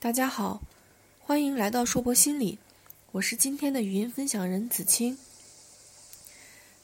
大家好，欢迎来到硕博心理，我是今天的语音分享人子清。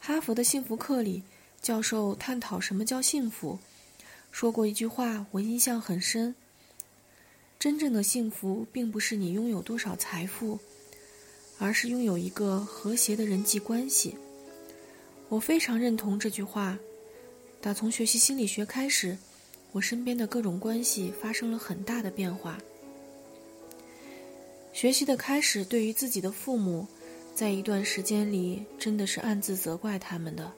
哈佛的幸福课里，教授探讨什么叫幸福，说过一句话，我印象很深。真正的幸福，并不是你拥有多少财富，而是拥有一个和谐的人际关系。我非常认同这句话。打从学习心理学开始，我身边的各种关系发生了很大的变化。学习的开始，对于自己的父母，在一段时间里真的是暗自责怪他们的，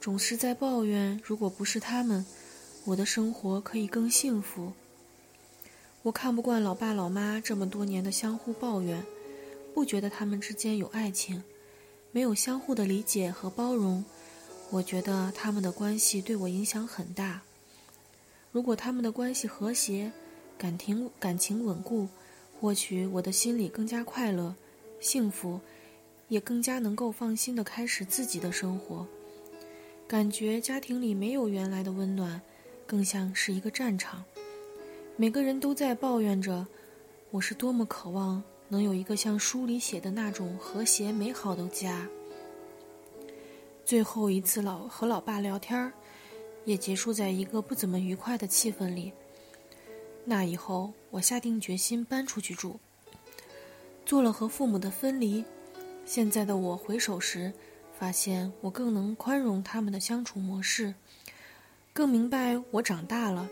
总是在抱怨，如果不是他们，我的生活可以更幸福。我看不惯老爸老妈这么多年的相互抱怨，不觉得他们之间有爱情，没有相互的理解和包容。我觉得他们的关系对我影响很大。如果他们的关系和谐，感情感情稳固，或许我的心里更加快乐、幸福，也更加能够放心的开始自己的生活。感觉家庭里没有原来的温暖，更像是一个战场。每个人都在抱怨着，我是多么渴望能有一个像书里写的那种和谐美好的家。最后一次老和老爸聊天，也结束在一个不怎么愉快的气氛里。那以后，我下定决心搬出去住，做了和父母的分离。现在的我回首时，发现我更能宽容他们的相处模式，更明白我长大了。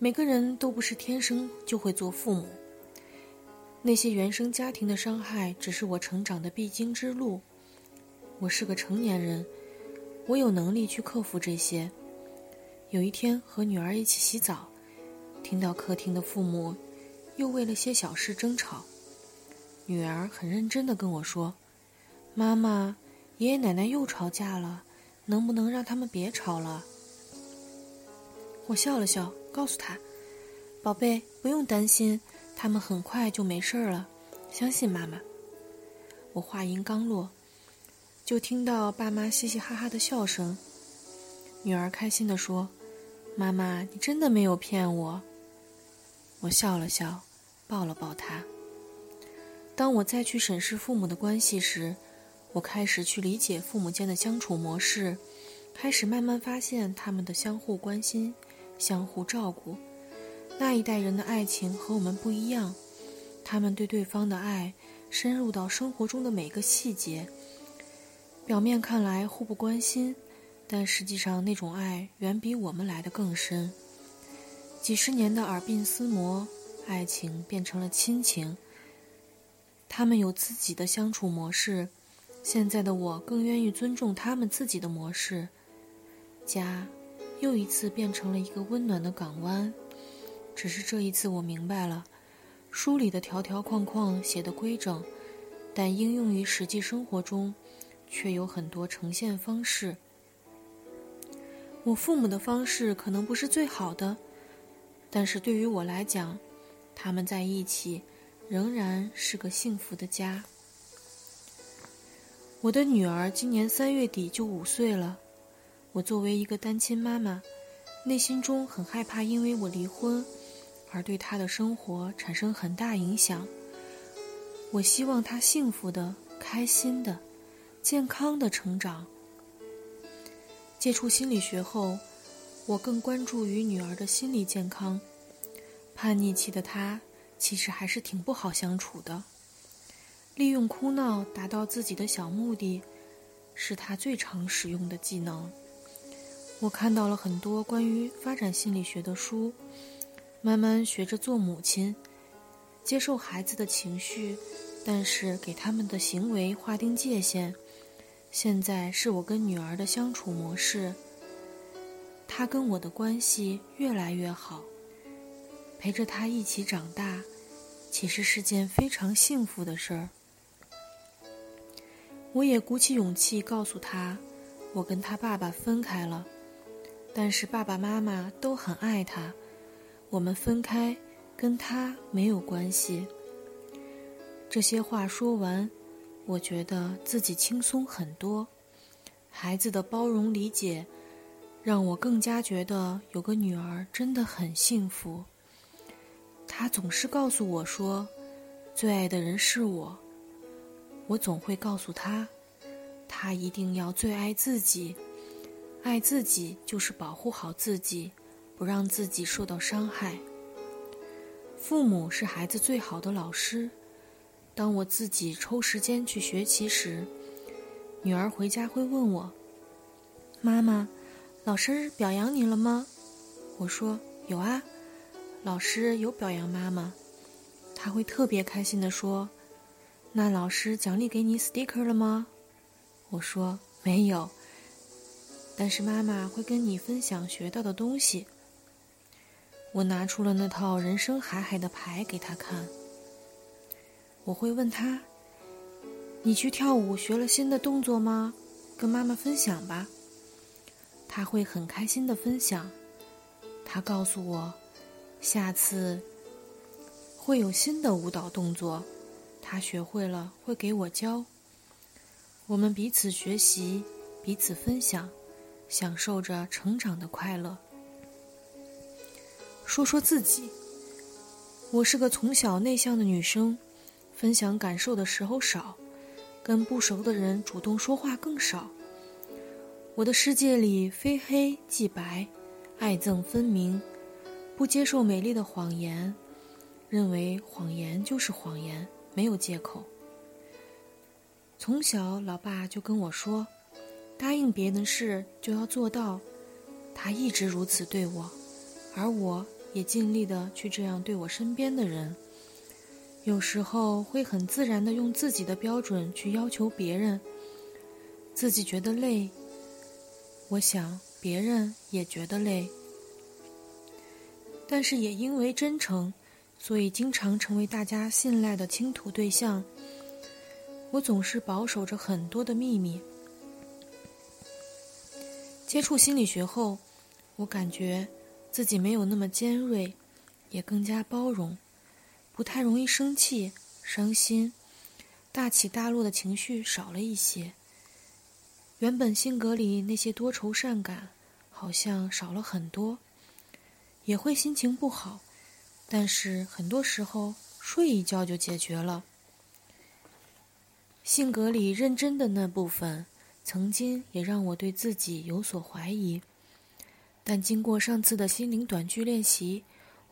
每个人都不是天生就会做父母，那些原生家庭的伤害，只是我成长的必经之路。我是个成年人，我有能力去克服这些。有一天和女儿一起洗澡，听到客厅的父母又为了些小事争吵。女儿很认真的跟我说：“妈妈，爷爷奶奶又吵架了，能不能让他们别吵了？”我笑了笑，告诉她：“宝贝，不用担心，他们很快就没事了，相信妈妈。”我话音刚落。就听到爸妈嘻嘻哈哈的笑声。女儿开心地说：“妈妈，你真的没有骗我。”我笑了笑，抱了抱他。当我再去审视父母的关系时，我开始去理解父母间的相处模式，开始慢慢发现他们的相互关心、相互照顾。那一代人的爱情和我们不一样，他们对对方的爱深入到生活中的每个细节。表面看来互不关心，但实际上那种爱远比我们来的更深。几十年的耳鬓厮磨，爱情变成了亲情。他们有自己的相处模式，现在的我更愿意尊重他们自己的模式。家，又一次变成了一个温暖的港湾。只是这一次我明白了，书里的条条框框写的规整，但应用于实际生活中。却有很多呈现方式。我父母的方式可能不是最好的，但是对于我来讲，他们在一起仍然是个幸福的家。我的女儿今年三月底就五岁了，我作为一个单亲妈妈，内心中很害怕，因为我离婚而对她的生活产生很大影响。我希望她幸福的、开心的。健康的成长。接触心理学后，我更关注于女儿的心理健康。叛逆期的她其实还是挺不好相处的，利用哭闹达到自己的小目的，是她最常使用的技能。我看到了很多关于发展心理学的书，慢慢学着做母亲，接受孩子的情绪，但是给他们的行为划定界限。现在是我跟女儿的相处模式，他跟我的关系越来越好，陪着他一起长大，其实是件非常幸福的事儿。我也鼓起勇气告诉他，我跟他爸爸分开了，但是爸爸妈妈都很爱他，我们分开跟他没有关系。这些话说完。我觉得自己轻松很多，孩子的包容理解，让我更加觉得有个女儿真的很幸福。她总是告诉我说，最爱的人是我。我总会告诉她：“她一定要最爱自己。爱自己就是保护好自己，不让自己受到伤害。父母是孩子最好的老师。当我自己抽时间去学习时，女儿回家会问我：“妈妈，老师表扬你了吗？”我说：“有啊，老师有表扬妈妈。”她会特别开心地说：“那老师奖励给你 sticker 了吗？”我说：“没有。”但是妈妈会跟你分享学到的东西。我拿出了那套人生海海的牌给他看。我会问他：“你去跳舞学了新的动作吗？跟妈妈分享吧。”他会很开心的分享。他告诉我，下次会有新的舞蹈动作，他学会了会给我教。我们彼此学习，彼此分享。享受着成长的快乐。说说自己，我是个从小内向的女生，分享感受的时候少，跟不熟的人主动说话更少。我的世界里非黑即白，爱憎分明，不接受美丽的谎言，认为谎言就是谎言，没有借口。从小，老爸就跟我说。答应别人的事就要做到，他一直如此对我，而我也尽力的去这样对我身边的人。有时候会很自然的用自己的标准去要求别人，自己觉得累，我想别人也觉得累。但是也因为真诚，所以经常成为大家信赖的倾吐对象。我总是保守着很多的秘密。接触心理学后，我感觉自己没有那么尖锐，也更加包容，不太容易生气、伤心，大起大落的情绪少了一些。原本性格里那些多愁善感，好像少了很多。也会心情不好，但是很多时候睡一觉就解决了。性格里认真的那部分。曾经也让我对自己有所怀疑，但经过上次的心灵短剧练习，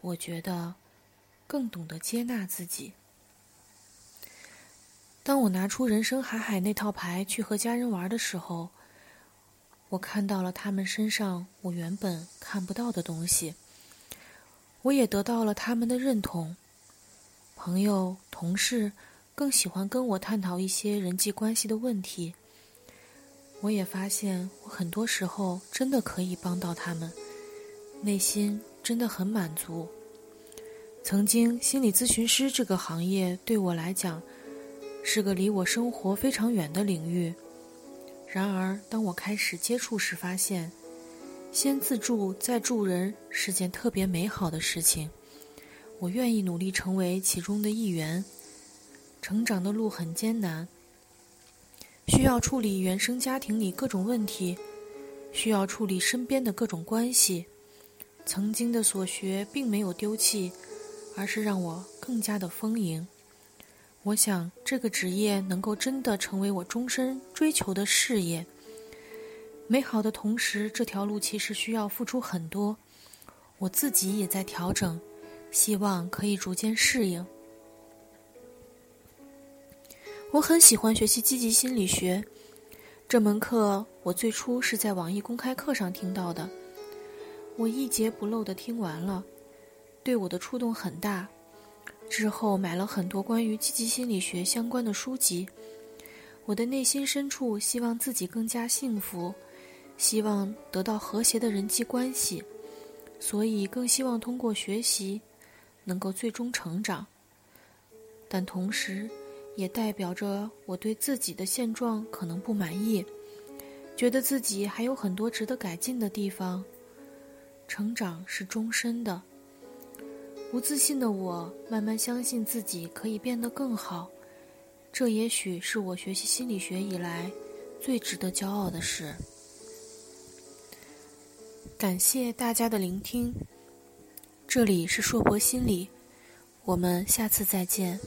我觉得更懂得接纳自己。当我拿出人生海海那套牌去和家人玩的时候，我看到了他们身上我原本看不到的东西，我也得到了他们的认同。朋友、同事更喜欢跟我探讨一些人际关系的问题。我也发现，我很多时候真的可以帮到他们，内心真的很满足。曾经，心理咨询师这个行业对我来讲是个离我生活非常远的领域。然而，当我开始接触时，发现先自助再助人是件特别美好的事情。我愿意努力成为其中的一员。成长的路很艰难。需要处理原生家庭里各种问题，需要处理身边的各种关系。曾经的所学并没有丢弃，而是让我更加的丰盈。我想这个职业能够真的成为我终身追求的事业。美好的同时，这条路其实需要付出很多。我自己也在调整，希望可以逐渐适应。我很喜欢学习积极心理学，这门课我最初是在网易公开课上听到的，我一节不漏的听完了，对我的触动很大。之后买了很多关于积极心理学相关的书籍。我的内心深处希望自己更加幸福，希望得到和谐的人际关系，所以更希望通过学习能够最终成长。但同时，也代表着我对自己的现状可能不满意，觉得自己还有很多值得改进的地方。成长是终身的，不自信的我慢慢相信自己可以变得更好，这也许是我学习心理学以来最值得骄傲的事。感谢大家的聆听，这里是硕博心理，我们下次再见。